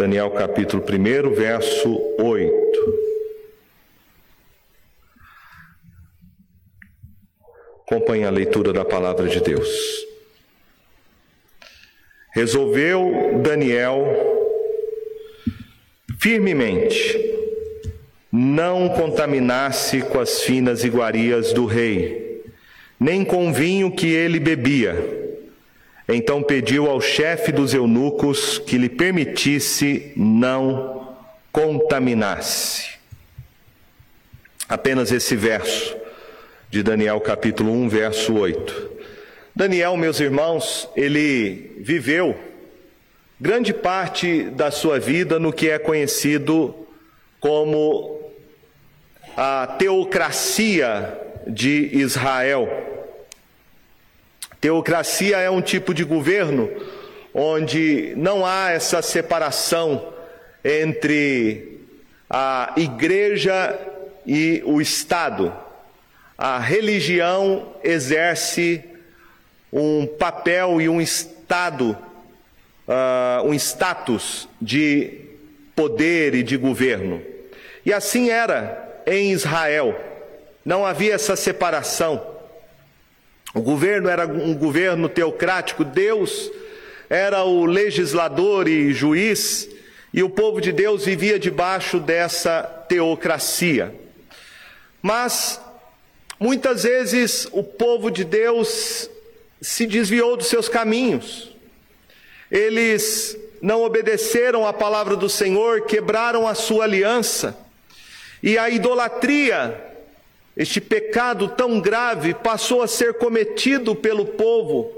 Daniel capítulo 1, verso 8. Acompanhe a leitura da palavra de Deus. Resolveu Daniel firmemente não contaminasse com as finas iguarias do rei, nem com o vinho que ele bebia. Então pediu ao chefe dos eunucos que lhe permitisse não contaminasse. Apenas esse verso de Daniel capítulo 1, verso 8. Daniel, meus irmãos, ele viveu grande parte da sua vida no que é conhecido como a teocracia de Israel. Teocracia é um tipo de governo onde não há essa separação entre a igreja e o Estado a religião exerce um papel e um estado, uh, um status de poder e de governo. E assim era em Israel. Não havia essa separação. O governo era um governo teocrático, Deus era o legislador e juiz, e o povo de Deus vivia debaixo dessa teocracia. Mas Muitas vezes o povo de Deus se desviou dos seus caminhos. Eles não obedeceram à palavra do Senhor, quebraram a sua aliança. E a idolatria, este pecado tão grave, passou a ser cometido pelo povo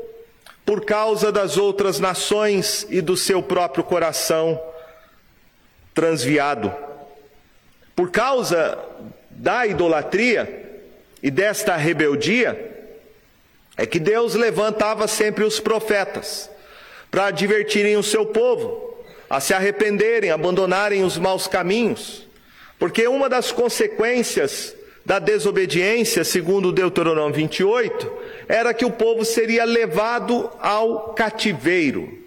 por causa das outras nações e do seu próprio coração transviado. Por causa da idolatria, e desta rebeldia é que Deus levantava sempre os profetas para advertirem o seu povo a se arrependerem, abandonarem os maus caminhos, porque uma das consequências da desobediência, segundo Deuteronômio 28, era que o povo seria levado ao cativeiro.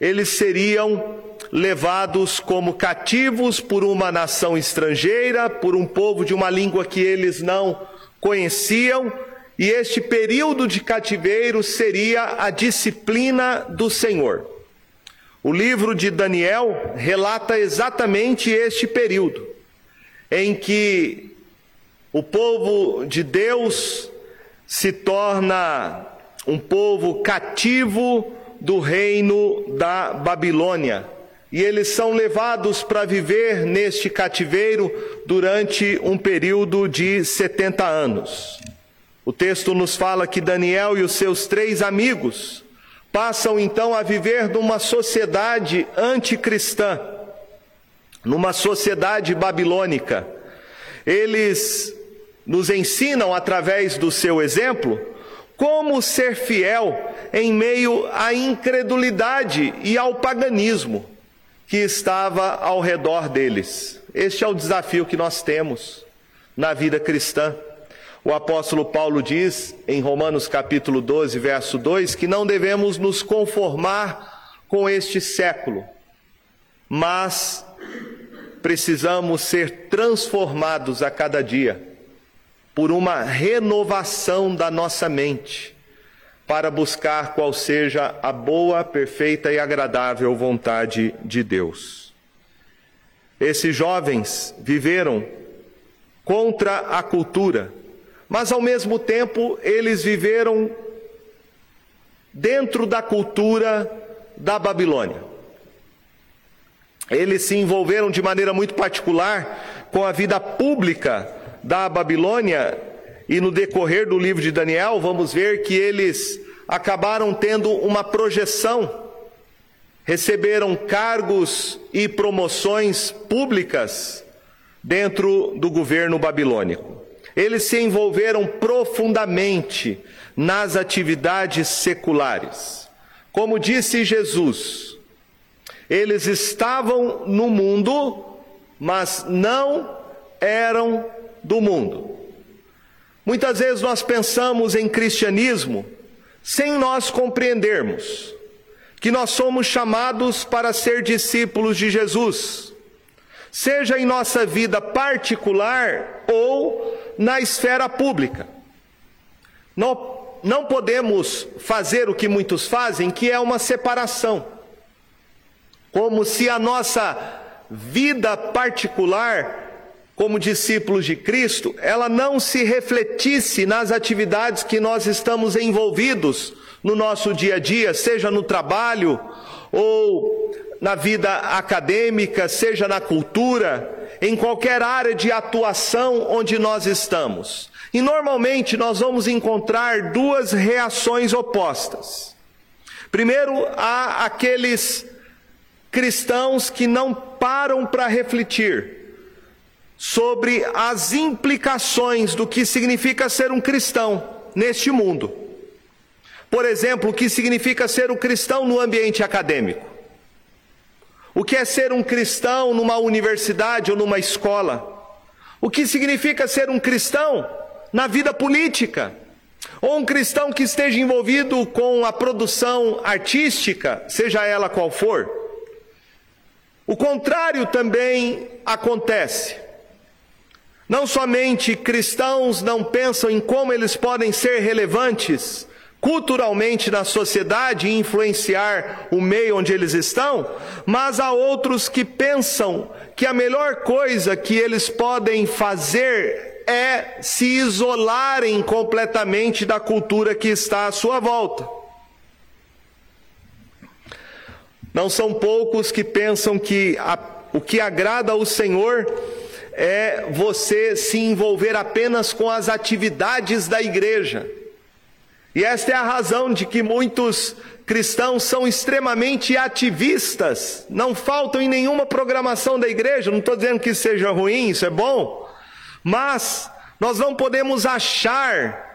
Eles seriam levados como cativos por uma nação estrangeira, por um povo de uma língua que eles não conheciam, e este período de cativeiro seria a disciplina do Senhor. O livro de Daniel relata exatamente este período, em que o povo de Deus se torna um povo cativo do reino da Babilônia. E eles são levados para viver neste cativeiro durante um período de 70 anos. O texto nos fala que Daniel e os seus três amigos passam então a viver numa sociedade anticristã, numa sociedade babilônica. Eles nos ensinam através do seu exemplo como ser fiel em meio à incredulidade e ao paganismo que estava ao redor deles. Este é o desafio que nós temos na vida cristã. O apóstolo Paulo diz em Romanos capítulo 12, verso 2, que não devemos nos conformar com este século, mas precisamos ser transformados a cada dia por uma renovação da nossa mente para buscar qual seja a boa, perfeita e agradável vontade de Deus. Esses jovens viveram contra a cultura, mas ao mesmo tempo eles viveram dentro da cultura da Babilônia. Eles se envolveram de maneira muito particular com a vida pública da Babilônia e no decorrer do livro de Daniel, vamos ver que eles acabaram tendo uma projeção, receberam cargos e promoções públicas dentro do governo babilônico. Eles se envolveram profundamente nas atividades seculares. Como disse Jesus, eles estavam no mundo, mas não eram do mundo. Muitas vezes nós pensamos em cristianismo sem nós compreendermos que nós somos chamados para ser discípulos de Jesus, seja em nossa vida particular ou na esfera pública. Não, não podemos fazer o que muitos fazem, que é uma separação, como se a nossa vida particular como discípulos de Cristo, ela não se refletisse nas atividades que nós estamos envolvidos no nosso dia a dia, seja no trabalho ou na vida acadêmica, seja na cultura, em qualquer área de atuação onde nós estamos. E normalmente nós vamos encontrar duas reações opostas. Primeiro, há aqueles cristãos que não param para refletir sobre as implicações do que significa ser um cristão neste mundo. Por exemplo, o que significa ser um cristão no ambiente acadêmico. O que é ser um cristão numa universidade ou numa escola? O que significa ser um cristão na vida política? Ou um cristão que esteja envolvido com a produção artística, seja ela qual for? O contrário também acontece. Não somente cristãos não pensam em como eles podem ser relevantes culturalmente na sociedade e influenciar o meio onde eles estão, mas há outros que pensam que a melhor coisa que eles podem fazer é se isolarem completamente da cultura que está à sua volta. Não são poucos que pensam que a, o que agrada ao Senhor é você se envolver apenas com as atividades da igreja. E esta é a razão de que muitos cristãos são extremamente ativistas, não faltam em nenhuma programação da igreja, não estou dizendo que seja ruim, isso é bom, mas nós não podemos achar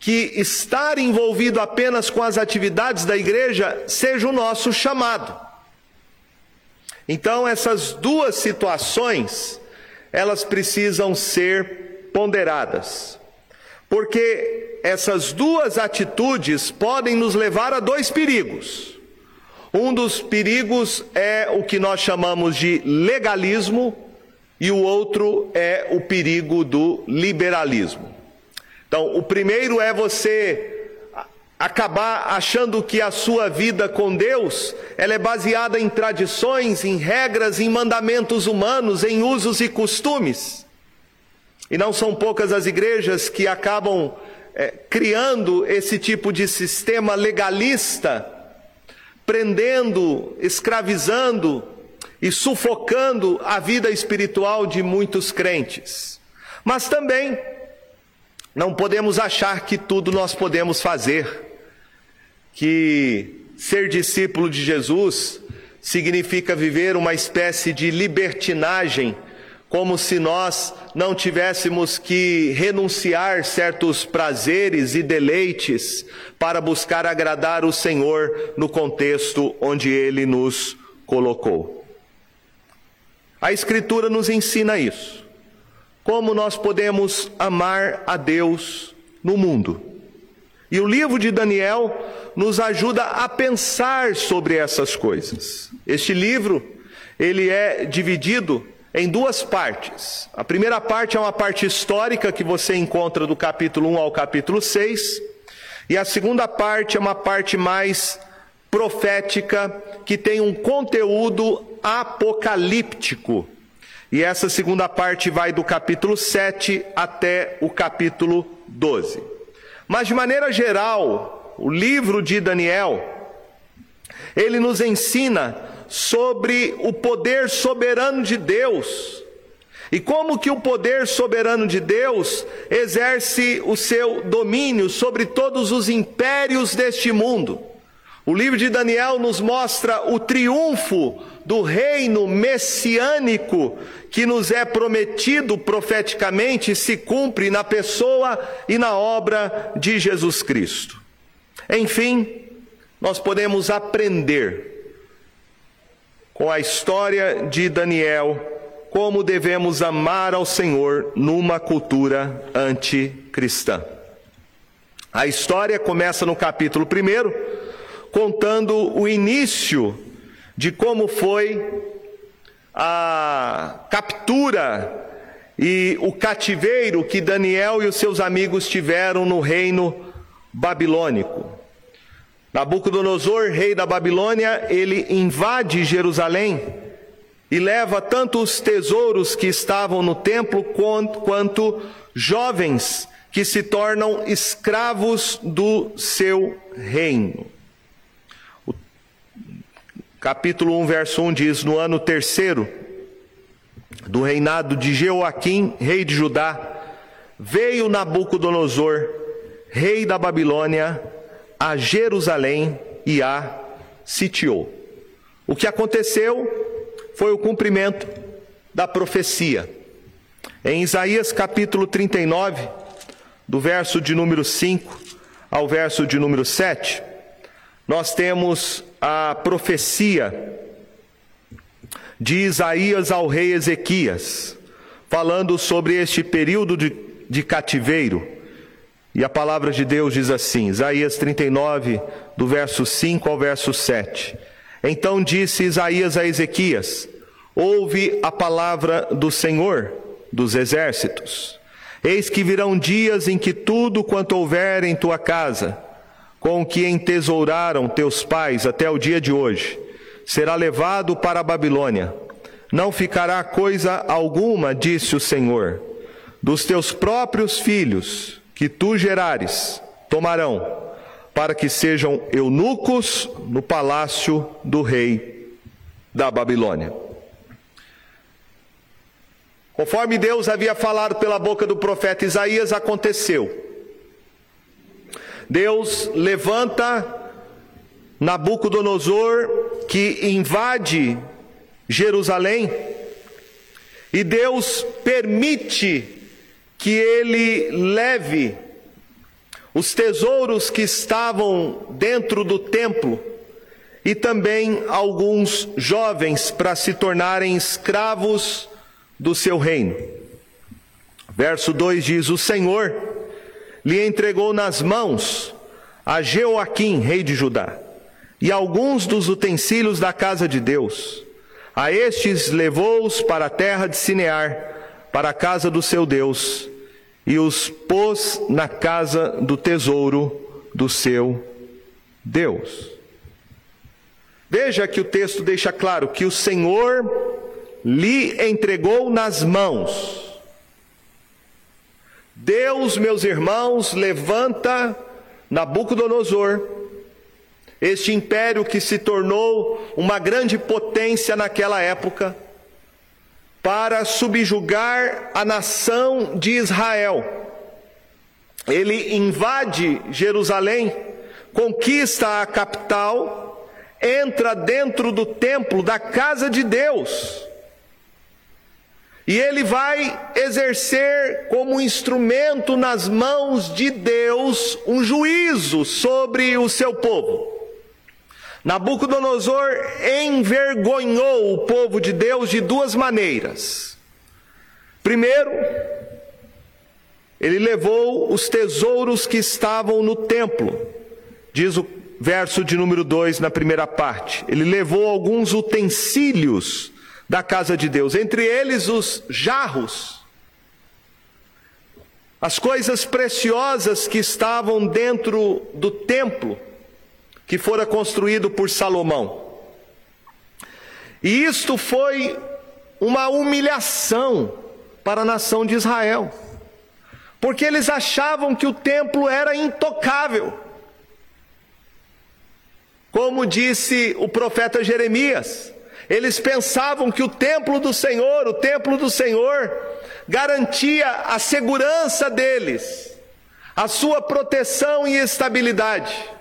que estar envolvido apenas com as atividades da igreja seja o nosso chamado. Então, essas duas situações, elas precisam ser ponderadas. Porque essas duas atitudes podem nos levar a dois perigos. Um dos perigos é o que nós chamamos de legalismo, e o outro é o perigo do liberalismo. Então, o primeiro é você acabar achando que a sua vida com Deus, ela é baseada em tradições, em regras, em mandamentos humanos, em usos e costumes. E não são poucas as igrejas que acabam é, criando esse tipo de sistema legalista, prendendo, escravizando e sufocando a vida espiritual de muitos crentes. Mas também não podemos achar que tudo nós podemos fazer que ser discípulo de Jesus significa viver uma espécie de libertinagem, como se nós não tivéssemos que renunciar certos prazeres e deleites para buscar agradar o Senhor no contexto onde Ele nos colocou. A Escritura nos ensina isso. Como nós podemos amar a Deus no mundo. E o livro de Daniel nos ajuda a pensar sobre essas coisas. Este livro, ele é dividido em duas partes. A primeira parte é uma parte histórica que você encontra do capítulo 1 ao capítulo 6, e a segunda parte é uma parte mais profética que tem um conteúdo apocalíptico. E essa segunda parte vai do capítulo 7 até o capítulo 12. Mas de maneira geral, o livro de Daniel, ele nos ensina sobre o poder soberano de Deus. E como que o poder soberano de Deus exerce o seu domínio sobre todos os impérios deste mundo. O livro de Daniel nos mostra o triunfo do reino messiânico que nos é prometido profeticamente se cumpre na pessoa e na obra de Jesus Cristo. Enfim, nós podemos aprender com a história de Daniel como devemos amar ao Senhor numa cultura anticristã. A história começa no capítulo 1 contando o início de como foi a captura e o cativeiro que Daniel e os seus amigos tiveram no reino babilônico. Nabucodonosor, rei da Babilônia, ele invade Jerusalém e leva tanto os tesouros que estavam no templo quanto, quanto jovens que se tornam escravos do seu reino. O capítulo 1, verso 1 diz: No ano terceiro do reinado de Jeoaquim, rei de Judá, veio Nabucodonosor, rei da Babilônia, a Jerusalém e a sitiou. O que aconteceu foi o cumprimento da profecia. Em Isaías capítulo 39, do verso de número 5 ao verso de número 7, nós temos a profecia de Isaías ao rei Ezequias, falando sobre este período de, de cativeiro. E a palavra de Deus diz assim, Isaías 39, do verso 5 ao verso 7. Então disse Isaías a Ezequias: Ouve a palavra do Senhor dos exércitos. Eis que virão dias em que tudo quanto houver em tua casa, com o que entesouraram teus pais até o dia de hoje, será levado para a Babilônia. Não ficará coisa alguma, disse o Senhor. Dos teus próprios filhos, que tu gerares, tomarão, para que sejam eunucos no palácio do rei da Babilônia. Conforme Deus havia falado pela boca do profeta Isaías, aconteceu. Deus levanta Nabucodonosor que invade Jerusalém e Deus permite que ele leve os tesouros que estavam dentro do templo e também alguns jovens para se tornarem escravos do seu reino. Verso 2 diz: O Senhor lhe entregou nas mãos a Jeoaquim, rei de Judá e alguns dos utensílios da casa de Deus. A estes levou-os para a terra de Sinear, para a casa do seu Deus, e os pôs na casa do tesouro do seu Deus. Veja que o texto deixa claro que o Senhor lhe entregou nas mãos. Deus, meus irmãos, levanta Nabucodonosor, este império que se tornou uma grande potência naquela época, para subjugar a nação de Israel. Ele invade Jerusalém, conquista a capital, entra dentro do templo da casa de Deus. E ele vai exercer como instrumento nas mãos de Deus um juízo sobre o seu povo. Nabucodonosor envergonhou o povo de Deus de duas maneiras. Primeiro, ele levou os tesouros que estavam no templo, diz o verso de número 2 na primeira parte. Ele levou alguns utensílios da casa de Deus, entre eles os jarros, as coisas preciosas que estavam dentro do templo que fora construído por Salomão. E isto foi uma humilhação para a nação de Israel, porque eles achavam que o templo era intocável. Como disse o profeta Jeremias, eles pensavam que o templo do Senhor, o templo do Senhor, garantia a segurança deles, a sua proteção e estabilidade.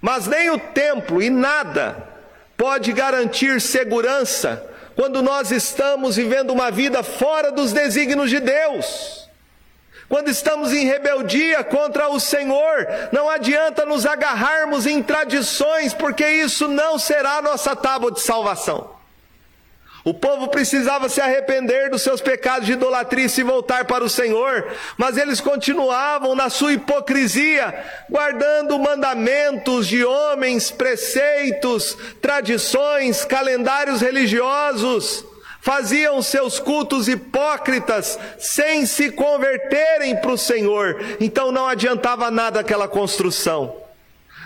Mas nem o templo e nada pode garantir segurança quando nós estamos vivendo uma vida fora dos desígnios de Deus. Quando estamos em rebeldia contra o Senhor, não adianta nos agarrarmos em tradições, porque isso não será nossa tábua de salvação. O povo precisava se arrepender dos seus pecados de idolatria e se voltar para o Senhor, mas eles continuavam na sua hipocrisia, guardando mandamentos de homens, preceitos, tradições, calendários religiosos, faziam seus cultos hipócritas sem se converterem para o Senhor, então não adiantava nada aquela construção.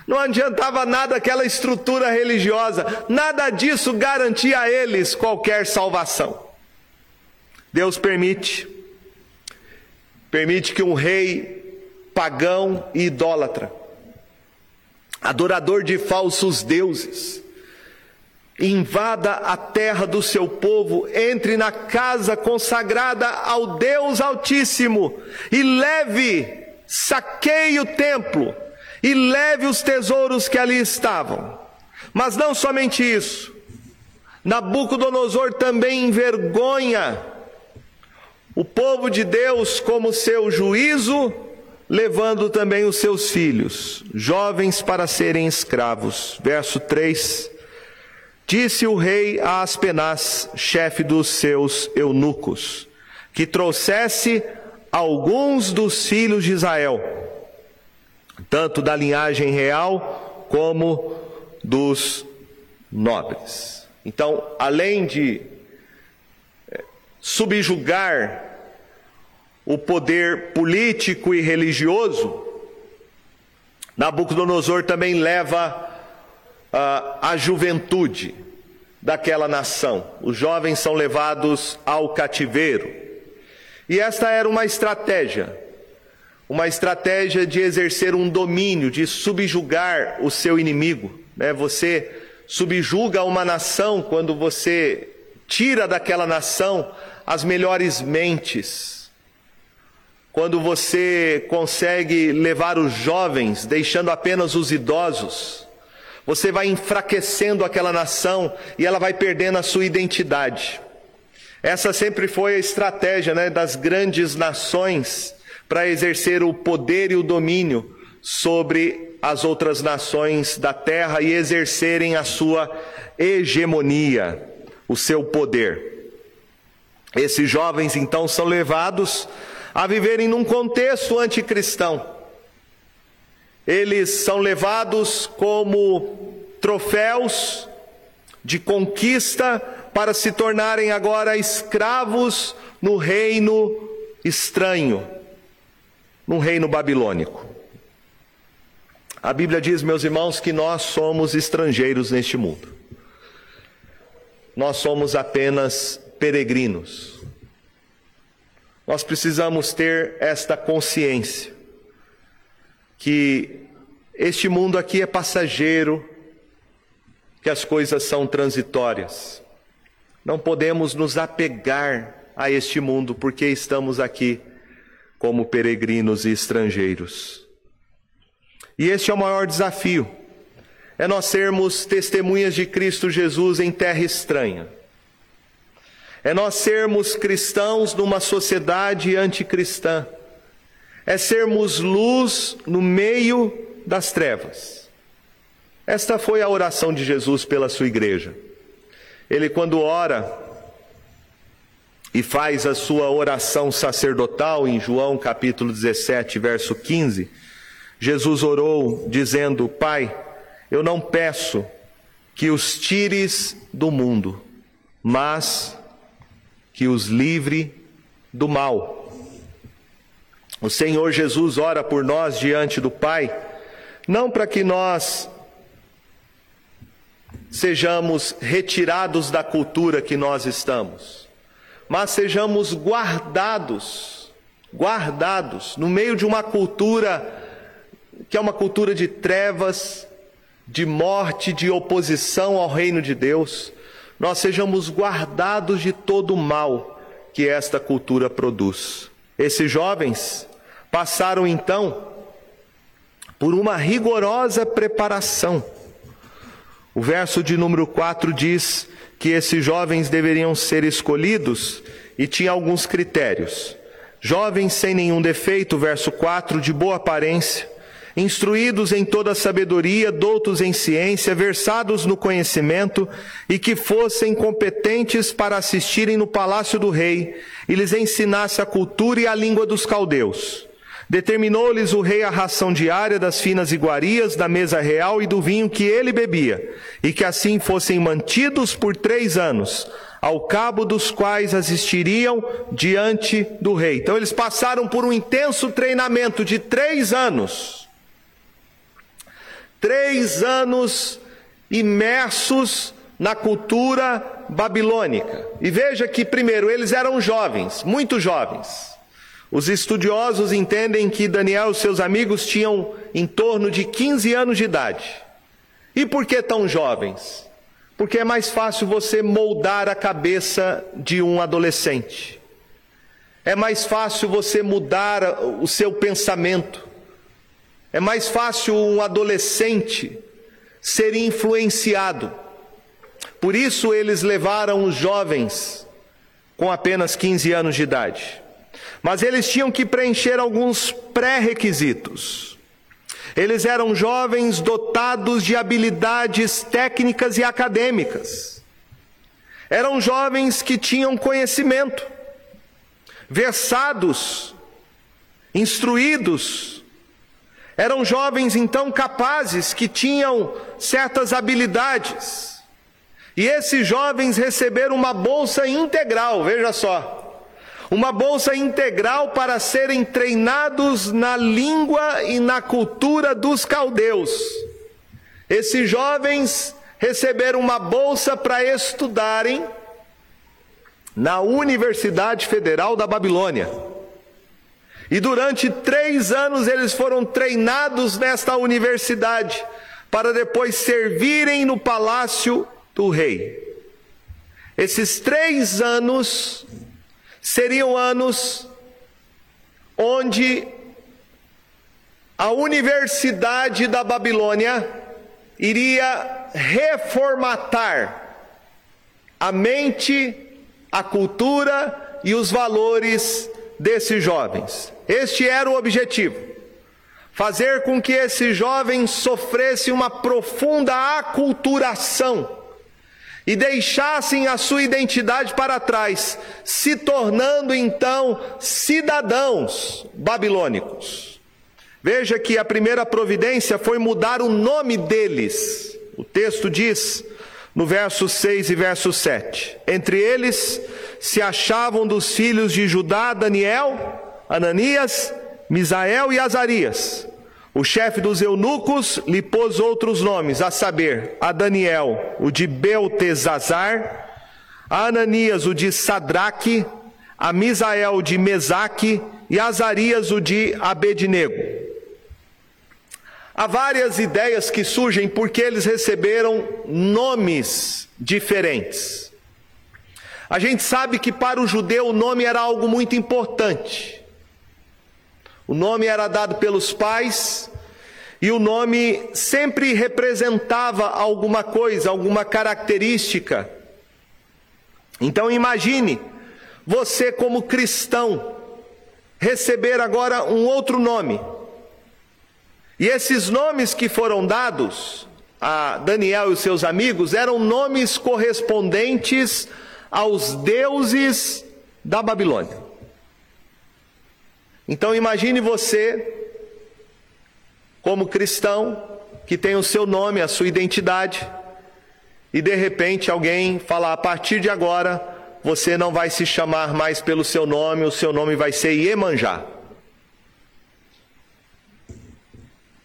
Não adiantava nada aquela estrutura religiosa, nada disso garantia a eles qualquer salvação. Deus permite, permite que um rei pagão e idólatra, adorador de falsos deuses, invada a terra do seu povo, entre na casa consagrada ao Deus Altíssimo e leve, saqueie o templo e leve os tesouros que ali estavam. Mas não somente isso, Nabucodonosor também envergonha o povo de Deus como seu juízo, levando também os seus filhos, jovens, para serem escravos. Verso 3: Disse o rei a Aspenaz, chefe dos seus eunucos, que trouxesse alguns dos filhos de Israel tanto da linhagem real como dos nobres. Então, além de eh, subjugar o poder político e religioso, Nabucodonosor também leva uh, a juventude daquela nação. Os jovens são levados ao cativeiro. E esta era uma estratégia uma estratégia de exercer um domínio, de subjugar o seu inimigo. Né? Você subjuga uma nação quando você tira daquela nação as melhores mentes. Quando você consegue levar os jovens, deixando apenas os idosos, você vai enfraquecendo aquela nação e ela vai perdendo a sua identidade. Essa sempre foi a estratégia né, das grandes nações para exercer o poder e o domínio sobre as outras nações da terra e exercerem a sua hegemonia, o seu poder. Esses jovens então são levados a viverem num contexto anticristão. Eles são levados como troféus de conquista para se tornarem agora escravos no reino estranho, num reino babilônico. A Bíblia diz, meus irmãos, que nós somos estrangeiros neste mundo. Nós somos apenas peregrinos. Nós precisamos ter esta consciência que este mundo aqui é passageiro, que as coisas são transitórias. Não podemos nos apegar a este mundo porque estamos aqui como peregrinos e estrangeiros. E este é o maior desafio: é nós sermos testemunhas de Cristo Jesus em terra estranha. É nós sermos cristãos numa sociedade anticristã. É sermos luz no meio das trevas. Esta foi a oração de Jesus pela sua igreja. Ele, quando ora, e faz a sua oração sacerdotal em João capítulo 17, verso 15, Jesus orou dizendo: Pai, eu não peço que os tires do mundo, mas que os livre do mal. O Senhor Jesus ora por nós diante do Pai, não para que nós sejamos retirados da cultura que nós estamos mas sejamos guardados, guardados no meio de uma cultura que é uma cultura de trevas, de morte, de oposição ao reino de Deus. Nós sejamos guardados de todo o mal que esta cultura produz. Esses jovens passaram então por uma rigorosa preparação. O verso de número 4 diz: que esses jovens deveriam ser escolhidos e tinha alguns critérios. Jovens sem nenhum defeito, verso 4, de boa aparência, instruídos em toda sabedoria, doutos em ciência, versados no conhecimento, e que fossem competentes para assistirem no palácio do rei, e lhes ensinasse a cultura e a língua dos caldeus. Determinou-lhes o rei a ração diária das finas iguarias, da mesa real e do vinho que ele bebia, e que assim fossem mantidos por três anos, ao cabo dos quais assistiriam diante do rei. Então eles passaram por um intenso treinamento de três anos. Três anos imersos na cultura babilônica. E veja que, primeiro, eles eram jovens, muito jovens. Os estudiosos entendem que Daniel e seus amigos tinham em torno de 15 anos de idade. E por que tão jovens? Porque é mais fácil você moldar a cabeça de um adolescente. É mais fácil você mudar o seu pensamento. É mais fácil um adolescente ser influenciado. Por isso eles levaram os jovens com apenas 15 anos de idade. Mas eles tinham que preencher alguns pré-requisitos. Eles eram jovens dotados de habilidades técnicas e acadêmicas. Eram jovens que tinham conhecimento, versados, instruídos. Eram jovens então capazes que tinham certas habilidades. E esses jovens receberam uma bolsa integral, veja só uma bolsa integral para serem treinados na língua e na cultura dos caldeus. Esses jovens receberam uma bolsa para estudarem na Universidade Federal da Babilônia. E durante três anos eles foram treinados nesta universidade, para depois servirem no palácio do rei. Esses três anos seriam anos onde a Universidade da Babilônia iria reformatar a mente, a cultura e os valores desses jovens. Este era o objetivo. Fazer com que esses jovens sofressem uma profunda aculturação e deixassem a sua identidade para trás, se tornando então cidadãos babilônicos. Veja que a primeira providência foi mudar o nome deles. O texto diz, no verso 6 e verso 7: Entre eles se achavam dos filhos de Judá Daniel, Ananias, Misael e Azarias. O chefe dos eunucos lhe pôs outros nomes, a saber, a Daniel, o de Beltesazar, a Ananias, o de Sadraque, a Misael, o de Mesaque, e a Azarias, o de Abednego. Há várias ideias que surgem porque eles receberam nomes diferentes. A gente sabe que para o judeu o nome era algo muito importante. O nome era dado pelos pais e o nome sempre representava alguma coisa, alguma característica. Então imagine você, como cristão, receber agora um outro nome. E esses nomes que foram dados a Daniel e os seus amigos eram nomes correspondentes aos deuses da Babilônia. Então imagine você, como cristão, que tem o seu nome, a sua identidade, e de repente alguém fala: a partir de agora, você não vai se chamar mais pelo seu nome, o seu nome vai ser Iemanjá,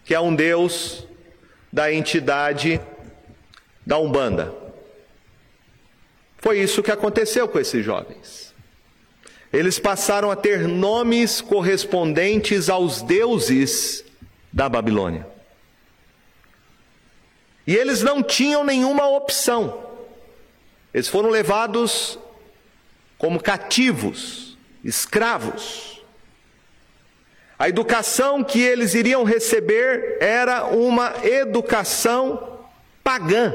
que é um deus da entidade da Umbanda. Foi isso que aconteceu com esses jovens. Eles passaram a ter nomes correspondentes aos deuses da Babilônia. E eles não tinham nenhuma opção. Eles foram levados como cativos, escravos. A educação que eles iriam receber era uma educação pagã.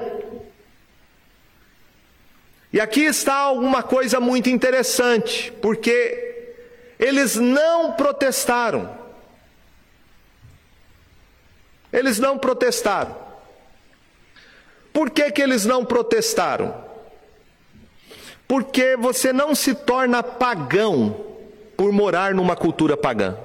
E aqui está alguma coisa muito interessante, porque eles não protestaram. Eles não protestaram. Por que, que eles não protestaram? Porque você não se torna pagão por morar numa cultura pagã.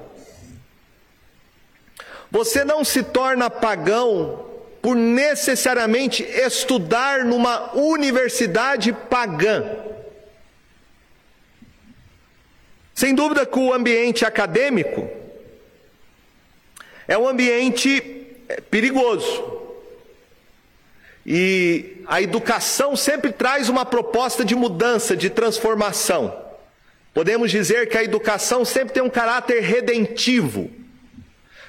Você não se torna pagão por necessariamente estudar numa universidade pagã. Sem dúvida que o ambiente acadêmico é um ambiente é, perigoso. E a educação sempre traz uma proposta de mudança, de transformação. Podemos dizer que a educação sempre tem um caráter redentivo.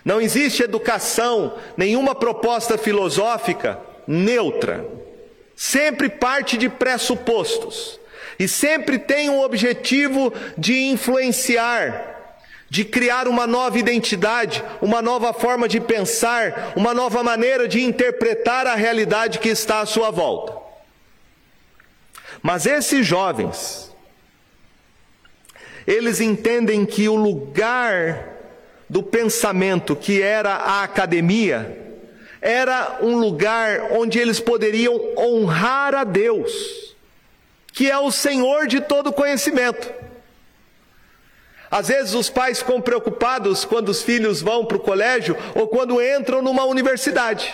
Não existe educação, nenhuma proposta filosófica neutra. Sempre parte de pressupostos. E sempre tem um objetivo de influenciar, de criar uma nova identidade, uma nova forma de pensar, uma nova maneira de interpretar a realidade que está à sua volta. Mas esses jovens, eles entendem que o lugar do pensamento que era a academia, era um lugar onde eles poderiam honrar a Deus, que é o Senhor de todo conhecimento. Às vezes os pais ficam preocupados quando os filhos vão para o colégio ou quando entram numa universidade.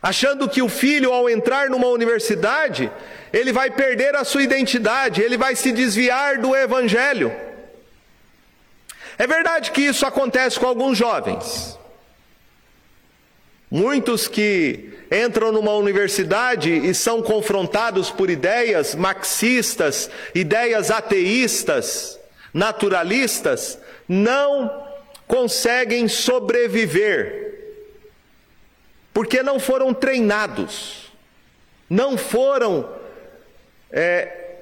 Achando que o filho, ao entrar numa universidade, ele vai perder a sua identidade, ele vai se desviar do evangelho. É verdade que isso acontece com alguns jovens. Muitos que entram numa universidade e são confrontados por ideias marxistas, ideias ateístas, naturalistas, não conseguem sobreviver, porque não foram treinados, não foram, é,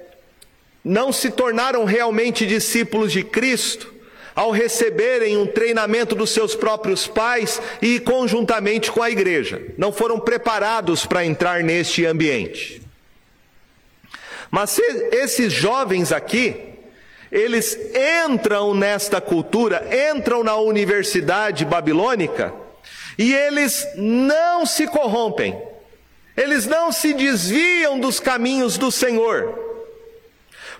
não se tornaram realmente discípulos de Cristo, ao receberem um treinamento dos seus próprios pais e conjuntamente com a igreja. Não foram preparados para entrar neste ambiente. Mas esses jovens aqui, eles entram nesta cultura, entram na universidade babilônica e eles não se corrompem, eles não se desviam dos caminhos do Senhor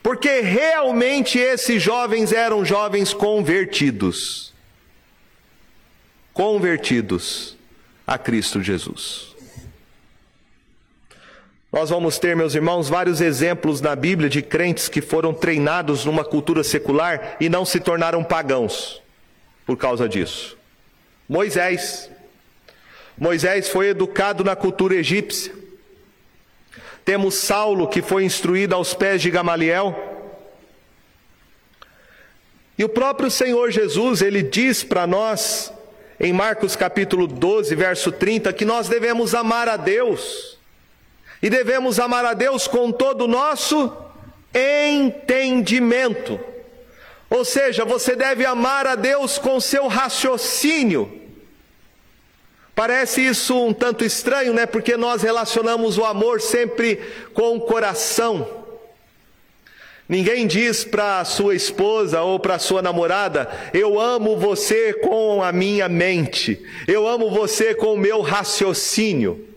porque realmente esses jovens eram jovens convertidos. Convertidos a Cristo Jesus. Nós vamos ter, meus irmãos, vários exemplos na Bíblia de crentes que foram treinados numa cultura secular e não se tornaram pagãos por causa disso. Moisés. Moisés foi educado na cultura egípcia. Temos Saulo, que foi instruído aos pés de Gamaliel. E o próprio Senhor Jesus, ele diz para nós, em Marcos capítulo 12, verso 30, que nós devemos amar a Deus. E devemos amar a Deus com todo o nosso entendimento. Ou seja, você deve amar a Deus com seu raciocínio. Parece isso um tanto estranho, né? Porque nós relacionamos o amor sempre com o coração. Ninguém diz para sua esposa ou para sua namorada: Eu amo você com a minha mente, eu amo você com o meu raciocínio.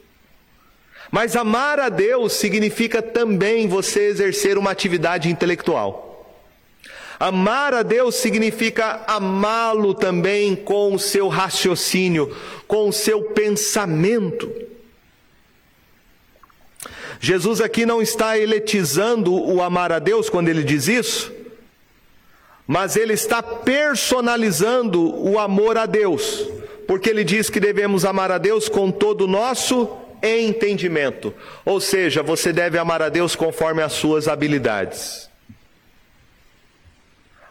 Mas amar a Deus significa também você exercer uma atividade intelectual. Amar a Deus significa amá-lo também com o seu raciocínio, com o seu pensamento. Jesus aqui não está eletizando o amar a Deus quando ele diz isso, mas ele está personalizando o amor a Deus, porque ele diz que devemos amar a Deus com todo o nosso entendimento. Ou seja, você deve amar a Deus conforme as suas habilidades.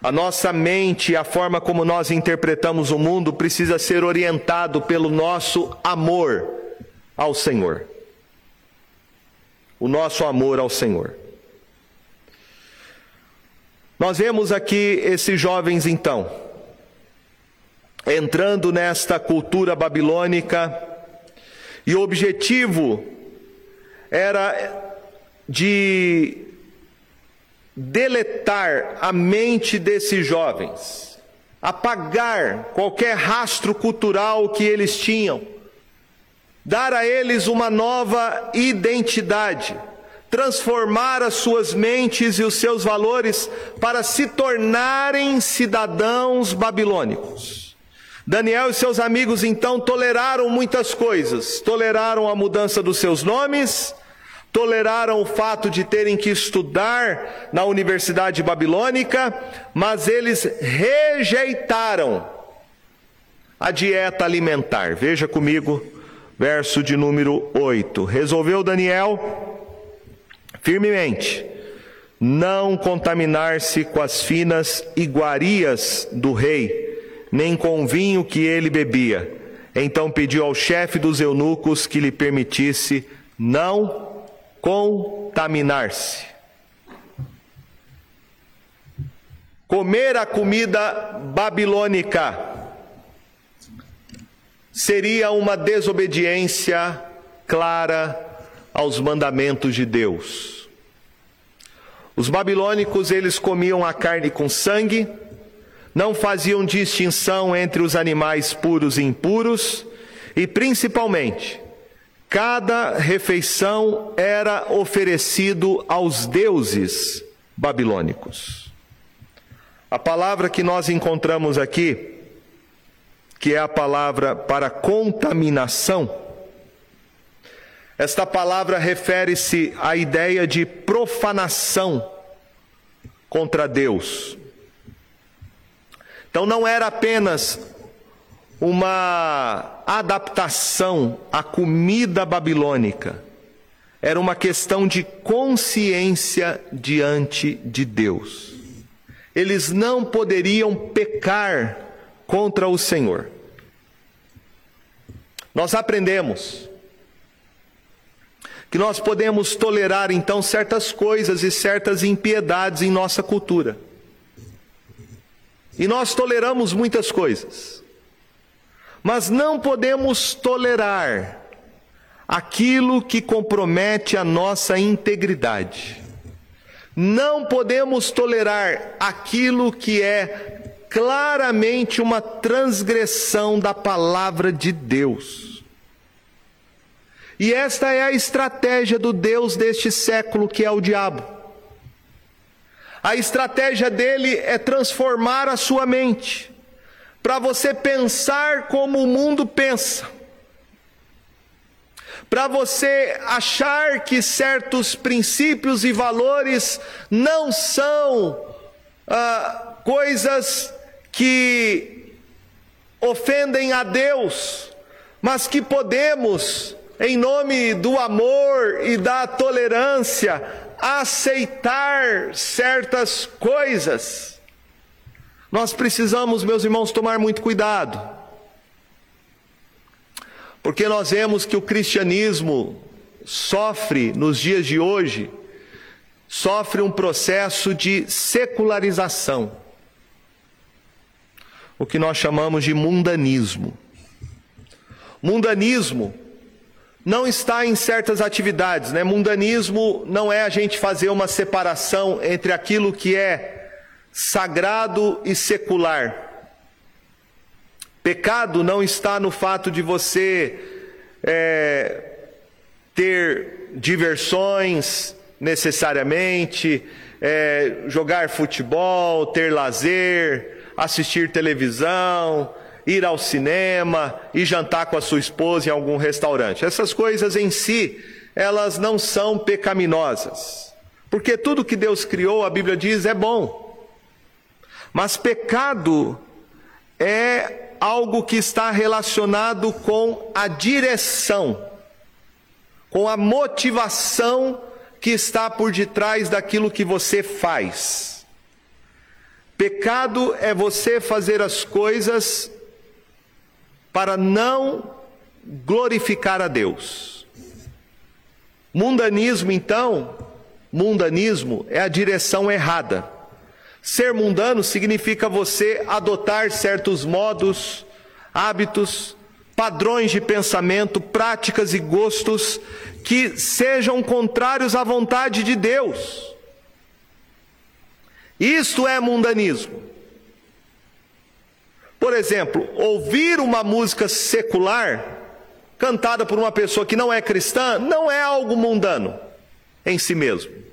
A nossa mente, a forma como nós interpretamos o mundo precisa ser orientado pelo nosso amor ao Senhor. O nosso amor ao Senhor. Nós vemos aqui esses jovens então, entrando nesta cultura babilônica, e o objetivo era de deletar a mente desses jovens. apagar qualquer rastro cultural que eles tinham, dar a eles uma nova identidade, transformar as suas mentes e os seus valores para se tornarem cidadãos babilônicos. Daniel e seus amigos então toleraram muitas coisas, toleraram a mudança dos seus nomes, toleraram o fato de terem que estudar na Universidade Babilônica, mas eles rejeitaram a dieta alimentar. Veja comigo, verso de número 8. Resolveu Daniel firmemente não contaminar-se com as finas iguarias do rei, nem com o vinho que ele bebia. Então pediu ao chefe dos eunucos que lhe permitisse não contaminar-se. Comer a comida babilônica seria uma desobediência clara aos mandamentos de Deus. Os babilônicos, eles comiam a carne com sangue, não faziam distinção entre os animais puros e impuros, e principalmente Cada refeição era oferecido aos deuses babilônicos. A palavra que nós encontramos aqui, que é a palavra para contaminação, esta palavra refere-se à ideia de profanação contra Deus. Então não era apenas uma adaptação à comida babilônica. Era uma questão de consciência diante de Deus. Eles não poderiam pecar contra o Senhor. Nós aprendemos que nós podemos tolerar então certas coisas e certas impiedades em nossa cultura. E nós toleramos muitas coisas. Mas não podemos tolerar aquilo que compromete a nossa integridade. Não podemos tolerar aquilo que é claramente uma transgressão da palavra de Deus. E esta é a estratégia do Deus deste século, que é o diabo. A estratégia dele é transformar a sua mente para você pensar como o mundo pensa, para você achar que certos princípios e valores não são ah, coisas que ofendem a Deus, mas que podemos, em nome do amor e da tolerância, aceitar certas coisas. Nós precisamos, meus irmãos, tomar muito cuidado. Porque nós vemos que o cristianismo sofre, nos dias de hoje, sofre um processo de secularização. O que nós chamamos de mundanismo. Mundanismo não está em certas atividades, né? Mundanismo não é a gente fazer uma separação entre aquilo que é sagrado e secular. Pecado não está no fato de você é, ter diversões necessariamente, é, jogar futebol, ter lazer, assistir televisão, ir ao cinema e jantar com a sua esposa em algum restaurante. Essas coisas em si, elas não são pecaminosas. Porque tudo que Deus criou, a Bíblia diz, é bom. Mas pecado é algo que está relacionado com a direção, com a motivação que está por detrás daquilo que você faz. Pecado é você fazer as coisas para não glorificar a Deus. Mundanismo, então, mundanismo é a direção errada. Ser mundano significa você adotar certos modos, hábitos, padrões de pensamento, práticas e gostos que sejam contrários à vontade de Deus. Isto é mundanismo. Por exemplo, ouvir uma música secular cantada por uma pessoa que não é cristã não é algo mundano em si mesmo.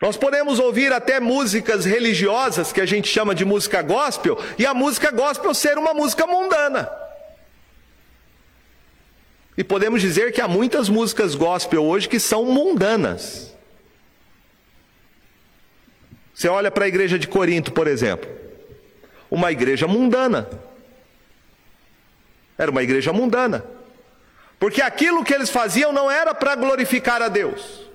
Nós podemos ouvir até músicas religiosas, que a gente chama de música gospel, e a música gospel ser uma música mundana. E podemos dizer que há muitas músicas gospel hoje que são mundanas. Você olha para a igreja de Corinto, por exemplo, uma igreja mundana. Era uma igreja mundana. Porque aquilo que eles faziam não era para glorificar a Deus.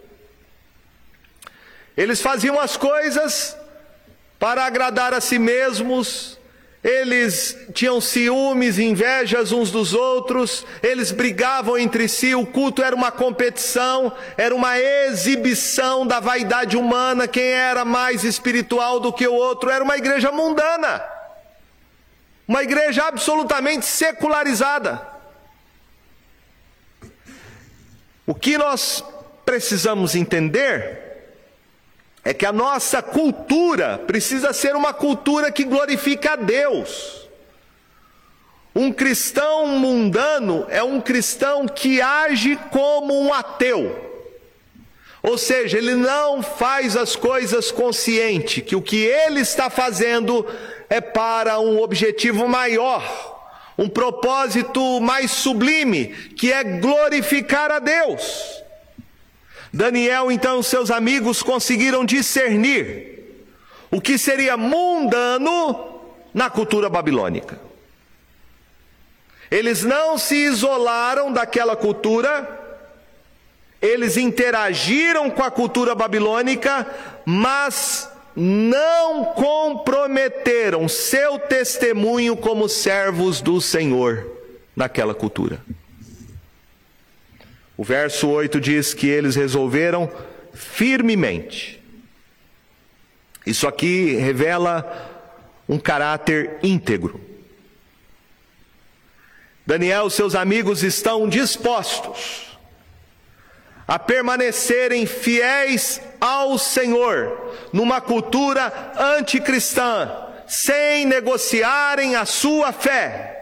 Eles faziam as coisas para agradar a si mesmos, eles tinham ciúmes, invejas uns dos outros, eles brigavam entre si, o culto era uma competição, era uma exibição da vaidade humana, quem era mais espiritual do que o outro, era uma igreja mundana, uma igreja absolutamente secularizada. O que nós precisamos entender é que a nossa cultura precisa ser uma cultura que glorifica a Deus. Um cristão mundano é um cristão que age como um ateu. Ou seja, ele não faz as coisas consciente, que o que ele está fazendo é para um objetivo maior, um propósito mais sublime, que é glorificar a Deus. Daniel, então, seus amigos conseguiram discernir o que seria mundano na cultura babilônica. Eles não se isolaram daquela cultura, eles interagiram com a cultura babilônica, mas não comprometeram seu testemunho como servos do Senhor naquela cultura. O verso 8 diz que eles resolveram firmemente. Isso aqui revela um caráter íntegro. Daniel e seus amigos estão dispostos a permanecerem fiéis ao Senhor numa cultura anticristã, sem negociarem a sua fé.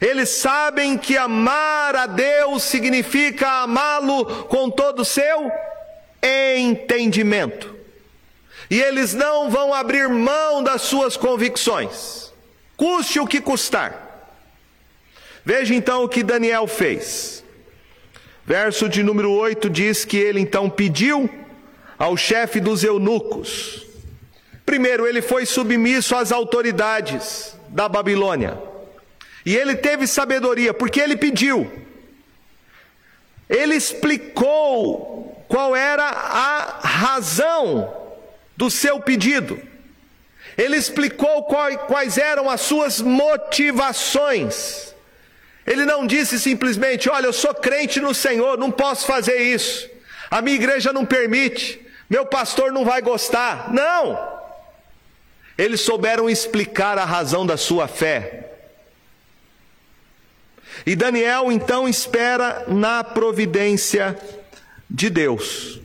Eles sabem que amar a Deus significa amá-lo com todo o seu entendimento. E eles não vão abrir mão das suas convicções, custe o que custar. Veja então o que Daniel fez. Verso de número 8 diz que ele então pediu ao chefe dos eunucos. Primeiro, ele foi submisso às autoridades da Babilônia. E ele teve sabedoria, porque ele pediu. Ele explicou qual era a razão do seu pedido. Ele explicou quais eram as suas motivações. Ele não disse simplesmente: Olha, eu sou crente no Senhor, não posso fazer isso. A minha igreja não permite, meu pastor não vai gostar. Não! Eles souberam explicar a razão da sua fé. E Daniel então espera na providência de Deus.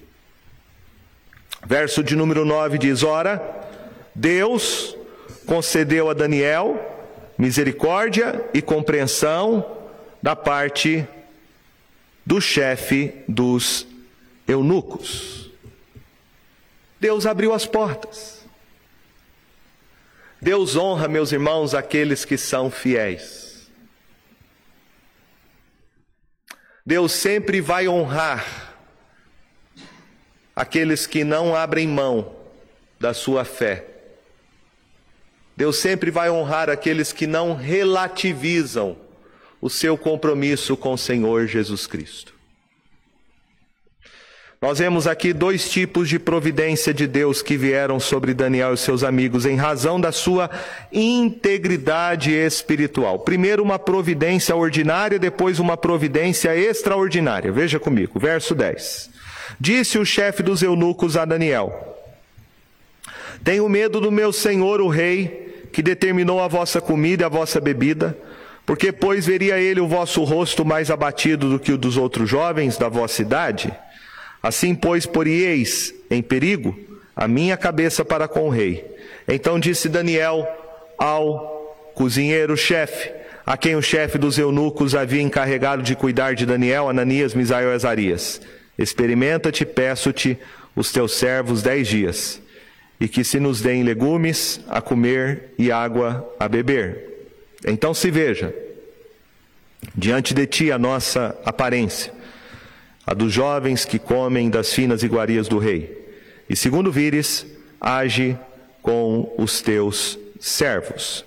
Verso de número 9 diz: Ora, Deus concedeu a Daniel misericórdia e compreensão da parte do chefe dos eunucos. Deus abriu as portas. Deus honra, meus irmãos, aqueles que são fiéis. Deus sempre vai honrar aqueles que não abrem mão da sua fé. Deus sempre vai honrar aqueles que não relativizam o seu compromisso com o Senhor Jesus Cristo. Nós vemos aqui dois tipos de providência de Deus que vieram sobre Daniel e seus amigos em razão da sua integridade espiritual. Primeiro, uma providência ordinária, depois, uma providência extraordinária. Veja comigo, verso 10. Disse o chefe dos eunucos a Daniel: Tenho medo do meu senhor, o rei, que determinou a vossa comida e a vossa bebida, porque, pois, veria ele o vosso rosto mais abatido do que o dos outros jovens da vossa idade? Assim, pois, porieis em perigo a minha cabeça para com o rei. Então disse Daniel ao cozinheiro-chefe, a quem o chefe dos eunucos havia encarregado de cuidar de Daniel, Ananias, Misael e Azarias: Experimenta-te, peço-te, os teus servos dez dias, e que se nos deem legumes a comer e água a beber. Então se veja, diante de ti a nossa aparência, a dos jovens que comem das finas iguarias do rei. E segundo vires, age com os teus servos.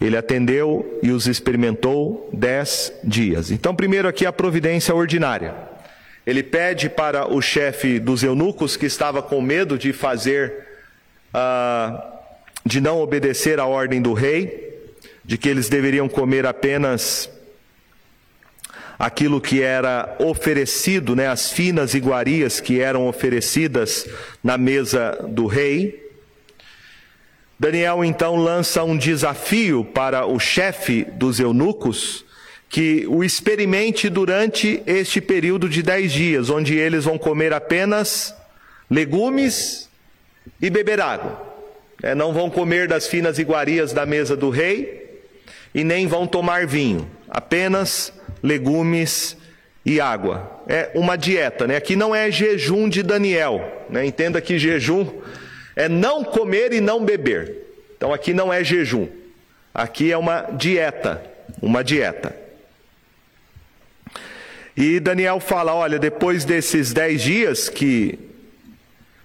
Ele atendeu e os experimentou dez dias. Então, primeiro aqui a providência ordinária. Ele pede para o chefe dos eunucos, que estava com medo de fazer, uh, de não obedecer à ordem do rei, de que eles deveriam comer apenas aquilo que era oferecido, né, as finas iguarias que eram oferecidas na mesa do rei. Daniel então lança um desafio para o chefe dos eunucos que o experimente durante este período de dez dias, onde eles vão comer apenas legumes e beber água. É, não vão comer das finas iguarias da mesa do rei e nem vão tomar vinho, apenas legumes e água. É uma dieta, né? Aqui não é jejum de Daniel, né? Entenda que jejum é não comer e não beber. Então aqui não é jejum. Aqui é uma dieta, uma dieta. E Daniel fala: olha, depois desses dez dias que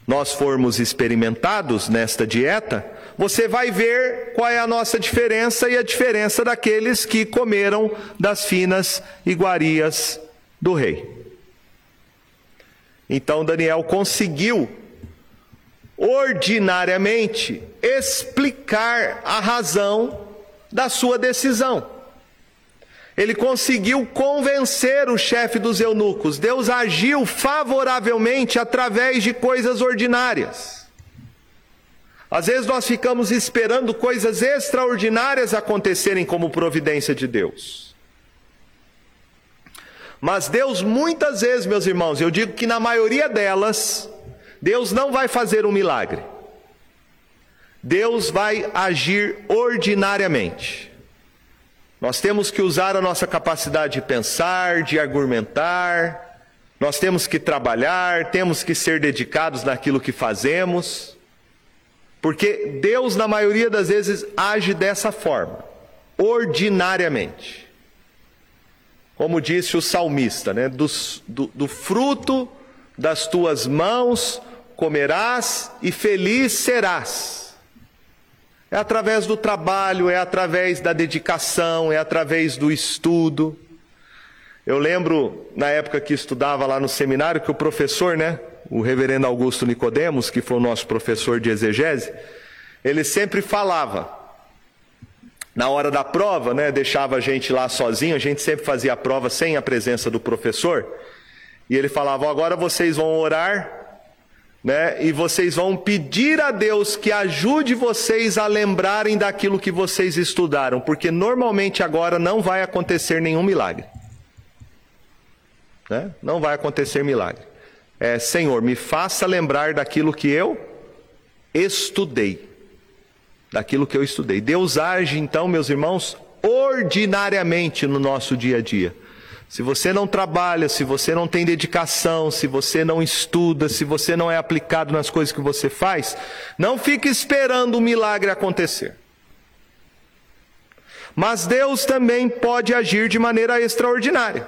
nós formos experimentados nesta dieta, você vai ver qual é a nossa diferença e a diferença daqueles que comeram das finas iguarias do rei. Então Daniel conseguiu ordinariamente explicar a razão da sua decisão. Ele conseguiu convencer o chefe dos eunucos. Deus agiu favoravelmente através de coisas ordinárias. Às vezes nós ficamos esperando coisas extraordinárias acontecerem como providência de Deus. Mas Deus, muitas vezes, meus irmãos, eu digo que na maioria delas, Deus não vai fazer um milagre. Deus vai agir ordinariamente. Nós temos que usar a nossa capacidade de pensar, de argumentar, nós temos que trabalhar, temos que ser dedicados naquilo que fazemos. Porque Deus, na maioria das vezes, age dessa forma, ordinariamente. Como disse o salmista, né? do, do, do fruto das tuas mãos comerás e feliz serás. É através do trabalho, é através da dedicação, é através do estudo. Eu lembro, na época que estudava lá no seminário, que o professor, né, o reverendo Augusto Nicodemos, que foi o nosso professor de exegese, ele sempre falava, na hora da prova, né, deixava a gente lá sozinho, a gente sempre fazia a prova sem a presença do professor, e ele falava: agora vocês vão orar, né, e vocês vão pedir a Deus que ajude vocês a lembrarem daquilo que vocês estudaram, porque normalmente agora não vai acontecer nenhum milagre. Né? Não vai acontecer milagre é, Senhor, me faça lembrar daquilo que eu estudei. Daquilo que eu estudei. Deus age, então, meus irmãos, ordinariamente no nosso dia a dia. Se você não trabalha, se você não tem dedicação, se você não estuda, se você não é aplicado nas coisas que você faz, não fique esperando o milagre acontecer. Mas Deus também pode agir de maneira extraordinária.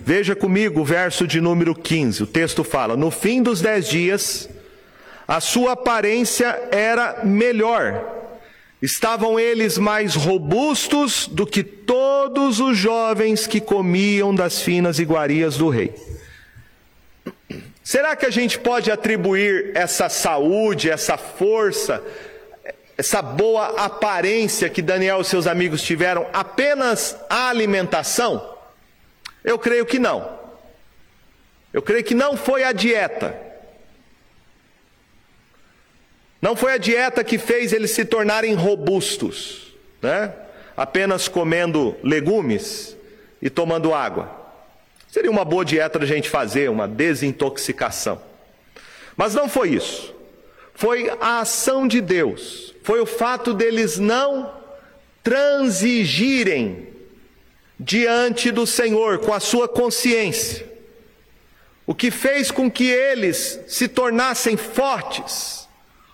Veja comigo o verso de número 15. O texto fala: No fim dos dez dias, a sua aparência era melhor. Estavam eles mais robustos do que todos os jovens que comiam das finas iguarias do rei. Será que a gente pode atribuir essa saúde, essa força, essa boa aparência que Daniel e seus amigos tiveram apenas à alimentação? Eu creio que não. Eu creio que não foi a dieta. Não foi a dieta que fez eles se tornarem robustos, né? Apenas comendo legumes e tomando água. Seria uma boa dieta a gente fazer, uma desintoxicação. Mas não foi isso. foi a ação de Deus, foi o fato deles não transigirem diante do Senhor com a sua consciência, o que fez com que eles se tornassem fortes,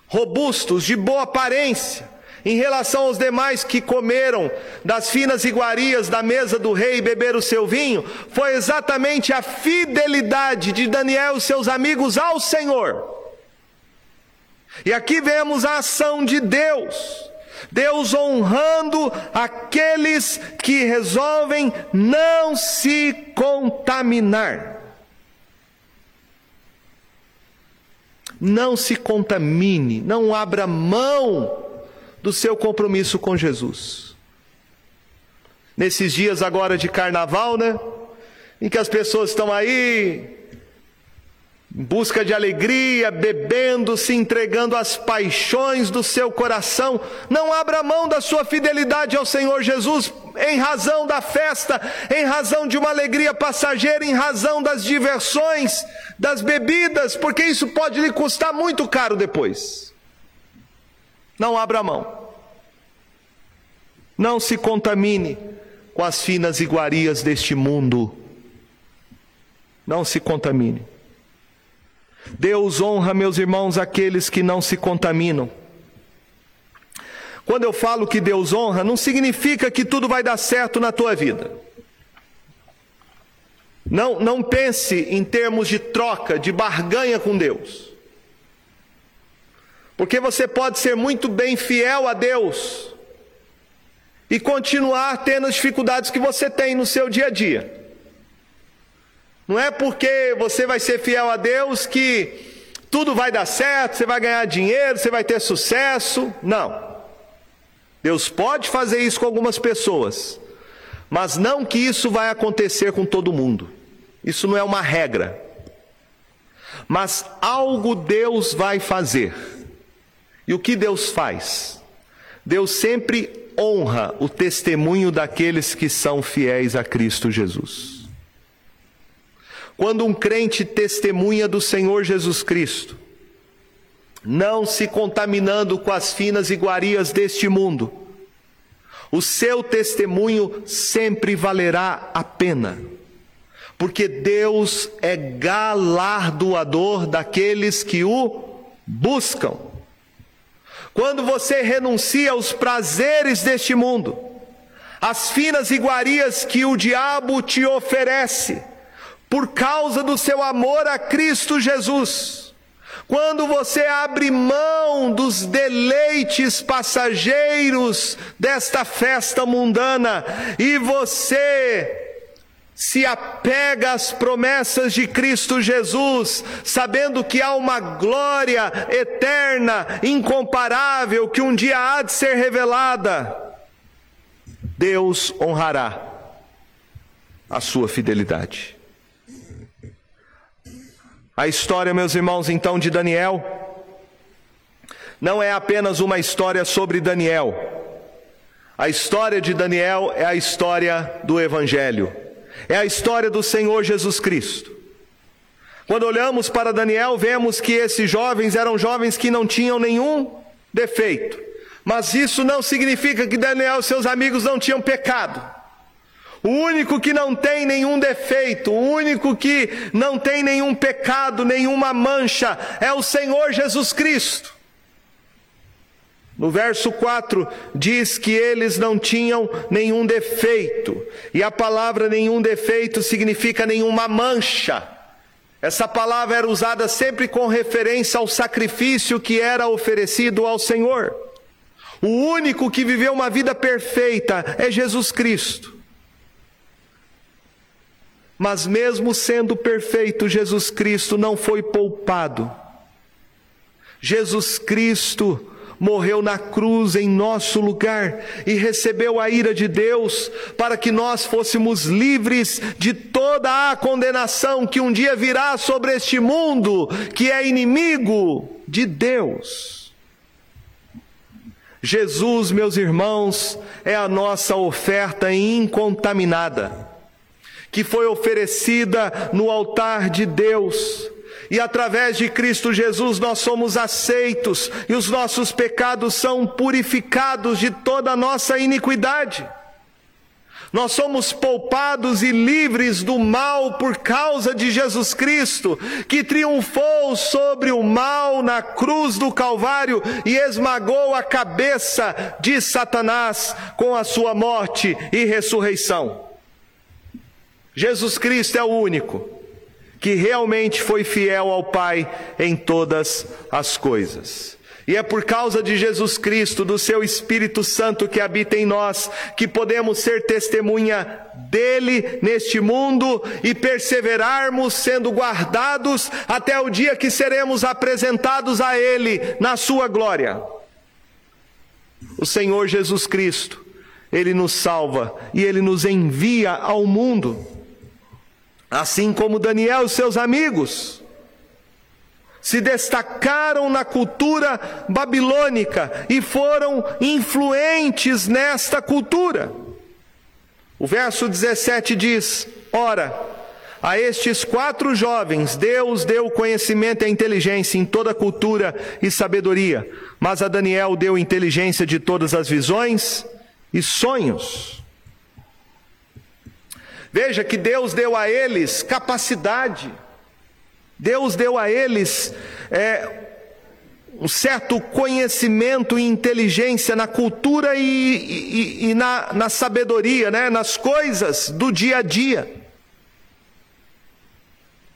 robustos, de boa aparência, em relação aos demais que comeram das finas iguarias da mesa do rei e beberam o seu vinho, foi exatamente a fidelidade de Daniel e seus amigos ao Senhor. E aqui vemos a ação de Deus. Deus honrando aqueles que resolvem não se contaminar. Não se contamine, não abra mão do seu compromisso com Jesus. Nesses dias agora de carnaval, né? Em que as pessoas estão aí busca de alegria, bebendo, se entregando às paixões do seu coração. Não abra mão da sua fidelidade ao Senhor Jesus em razão da festa, em razão de uma alegria passageira, em razão das diversões, das bebidas, porque isso pode lhe custar muito caro depois. Não abra mão. Não se contamine com as finas iguarias deste mundo. Não se contamine. Deus honra, meus irmãos, aqueles que não se contaminam. Quando eu falo que Deus honra, não significa que tudo vai dar certo na tua vida. Não, não pense em termos de troca, de barganha com Deus. Porque você pode ser muito bem fiel a Deus e continuar tendo as dificuldades que você tem no seu dia a dia. Não é porque você vai ser fiel a Deus que tudo vai dar certo, você vai ganhar dinheiro, você vai ter sucesso. Não. Deus pode fazer isso com algumas pessoas, mas não que isso vai acontecer com todo mundo. Isso não é uma regra. Mas algo Deus vai fazer. E o que Deus faz? Deus sempre honra o testemunho daqueles que são fiéis a Cristo Jesus. Quando um crente testemunha do Senhor Jesus Cristo, não se contaminando com as finas iguarias deste mundo, o seu testemunho sempre valerá a pena, porque Deus é galardoador daqueles que o buscam. Quando você renuncia aos prazeres deste mundo, às finas iguarias que o diabo te oferece, por causa do seu amor a Cristo Jesus, quando você abre mão dos deleites passageiros desta festa mundana e você se apega às promessas de Cristo Jesus, sabendo que há uma glória eterna, incomparável, que um dia há de ser revelada, Deus honrará a sua fidelidade. A história, meus irmãos, então, de Daniel, não é apenas uma história sobre Daniel. A história de Daniel é a história do Evangelho é a história do Senhor Jesus Cristo. Quando olhamos para Daniel, vemos que esses jovens eram jovens que não tinham nenhum defeito. Mas isso não significa que Daniel e seus amigos não tinham pecado. O único que não tem nenhum defeito, o único que não tem nenhum pecado, nenhuma mancha, é o Senhor Jesus Cristo. No verso 4 diz que eles não tinham nenhum defeito, e a palavra nenhum defeito significa nenhuma mancha. Essa palavra era usada sempre com referência ao sacrifício que era oferecido ao Senhor. O único que viveu uma vida perfeita é Jesus Cristo. Mas, mesmo sendo perfeito, Jesus Cristo não foi poupado. Jesus Cristo morreu na cruz em nosso lugar e recebeu a ira de Deus para que nós fôssemos livres de toda a condenação que um dia virá sobre este mundo que é inimigo de Deus. Jesus, meus irmãos, é a nossa oferta incontaminada, que foi oferecida no altar de Deus e através de Cristo Jesus nós somos aceitos e os nossos pecados são purificados de toda a nossa iniquidade. Nós somos poupados e livres do mal por causa de Jesus Cristo, que triunfou sobre o mal na cruz do Calvário e esmagou a cabeça de Satanás com a sua morte e ressurreição. Jesus Cristo é o único que realmente foi fiel ao Pai em todas as coisas. E é por causa de Jesus Cristo, do seu Espírito Santo que habita em nós, que podemos ser testemunha dele neste mundo e perseverarmos sendo guardados até o dia que seremos apresentados a ele na sua glória. O Senhor Jesus Cristo, ele nos salva e ele nos envia ao mundo, assim como Daniel e seus amigos se destacaram na cultura babilônica e foram influentes nesta cultura. O verso 17 diz: Ora, a estes quatro jovens Deus deu conhecimento e inteligência em toda cultura e sabedoria, mas a Daniel deu inteligência de todas as visões e sonhos. Veja que Deus deu a eles capacidade Deus deu a eles é, um certo conhecimento e inteligência na cultura e, e, e na, na sabedoria, né? nas coisas do dia a dia.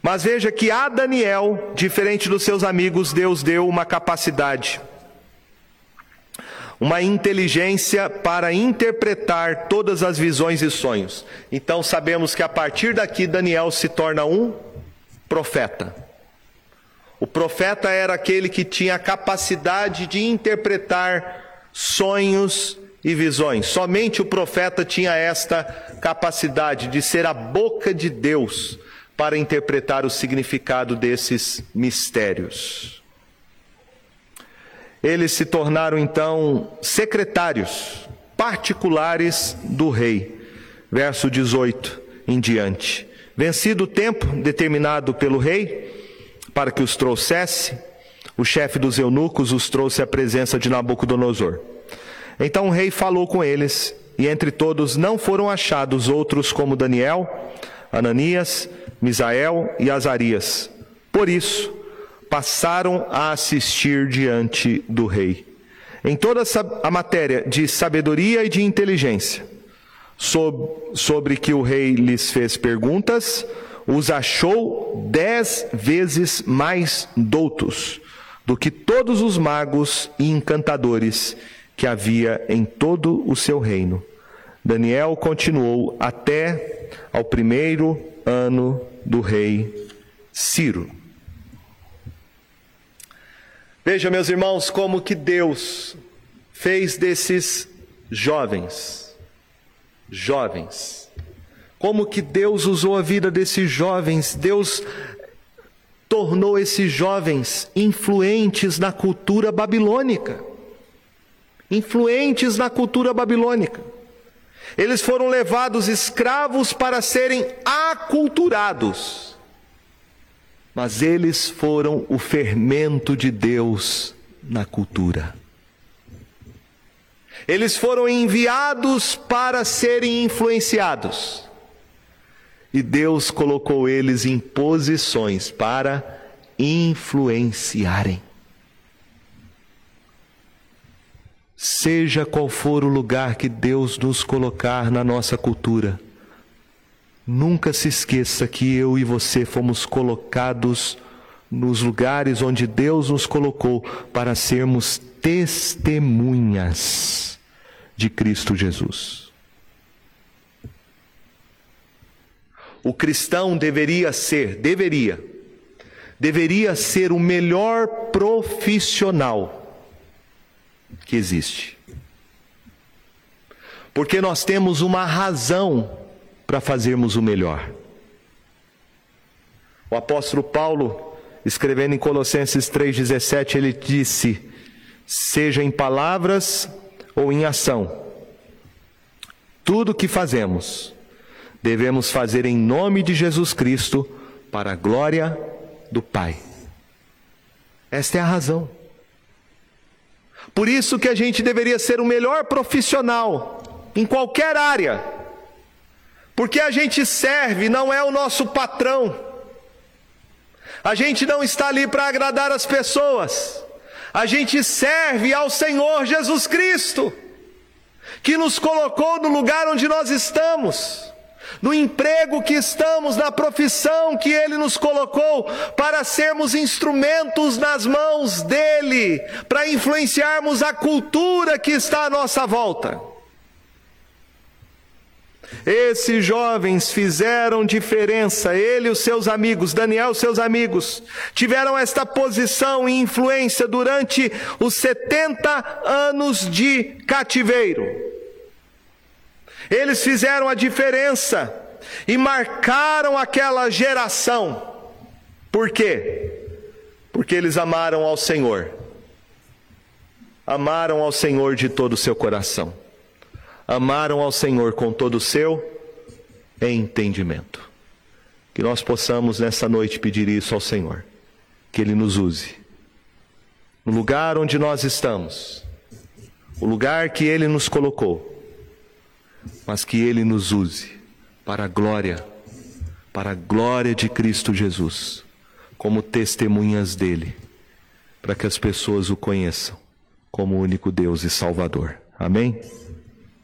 Mas veja que a Daniel, diferente dos seus amigos, Deus deu uma capacidade, uma inteligência para interpretar todas as visões e sonhos. Então sabemos que a partir daqui Daniel se torna um profeta. O profeta era aquele que tinha a capacidade de interpretar sonhos e visões. Somente o profeta tinha esta capacidade de ser a boca de Deus para interpretar o significado desses mistérios. Eles se tornaram então secretários particulares do rei. Verso 18 em diante. Vencido o tempo determinado pelo rei para que os trouxesse, o chefe dos eunucos os trouxe à presença de Nabucodonosor. Então o rei falou com eles, e entre todos não foram achados outros como Daniel, Ananias, Misael e Azarias. Por isso, passaram a assistir diante do rei. Em toda a matéria de sabedoria e de inteligência, sobre que o rei lhes fez perguntas, os achou dez vezes mais doutos do que todos os magos e encantadores que havia em todo o seu reino. Daniel continuou até ao primeiro ano do rei Ciro. Veja, meus irmãos, como que Deus fez desses jovens jovens. Como que Deus usou a vida desses jovens, Deus tornou esses jovens influentes na cultura babilônica. Influentes na cultura babilônica. Eles foram levados escravos para serem aculturados. Mas eles foram o fermento de Deus na cultura. Eles foram enviados para serem influenciados. E Deus colocou eles em posições para influenciarem. Seja qual for o lugar que Deus nos colocar na nossa cultura, nunca se esqueça que eu e você fomos colocados nos lugares onde Deus nos colocou para sermos testemunhas de Cristo Jesus. O cristão deveria ser, deveria, deveria ser o melhor profissional que existe. Porque nós temos uma razão para fazermos o melhor. O apóstolo Paulo, escrevendo em Colossenses 3,17, ele disse: seja em palavras ou em ação. Tudo que fazemos, devemos fazer em nome de Jesus Cristo, para a glória do Pai. Esta é a razão. Por isso que a gente deveria ser o melhor profissional em qualquer área. Porque a gente serve, não é o nosso patrão. A gente não está ali para agradar as pessoas. A gente serve ao Senhor Jesus Cristo, que nos colocou no lugar onde nós estamos no emprego que estamos, na profissão que Ele nos colocou, para sermos instrumentos nas mãos dEle, para influenciarmos a cultura que está à nossa volta. Esses jovens fizeram diferença, ele e os seus amigos, Daniel e seus amigos, tiveram esta posição e influência durante os 70 anos de cativeiro. Eles fizeram a diferença e marcaram aquela geração. Por quê? Porque eles amaram ao Senhor. Amaram ao Senhor de todo o seu coração. Amaram ao Senhor com todo o seu entendimento. Que nós possamos nessa noite pedir isso ao Senhor. Que Ele nos use. No lugar onde nós estamos, o lugar que Ele nos colocou mas que Ele nos use para a glória, para a glória de Cristo Jesus, como testemunhas dele, para que as pessoas o conheçam como único Deus e Salvador. Amém?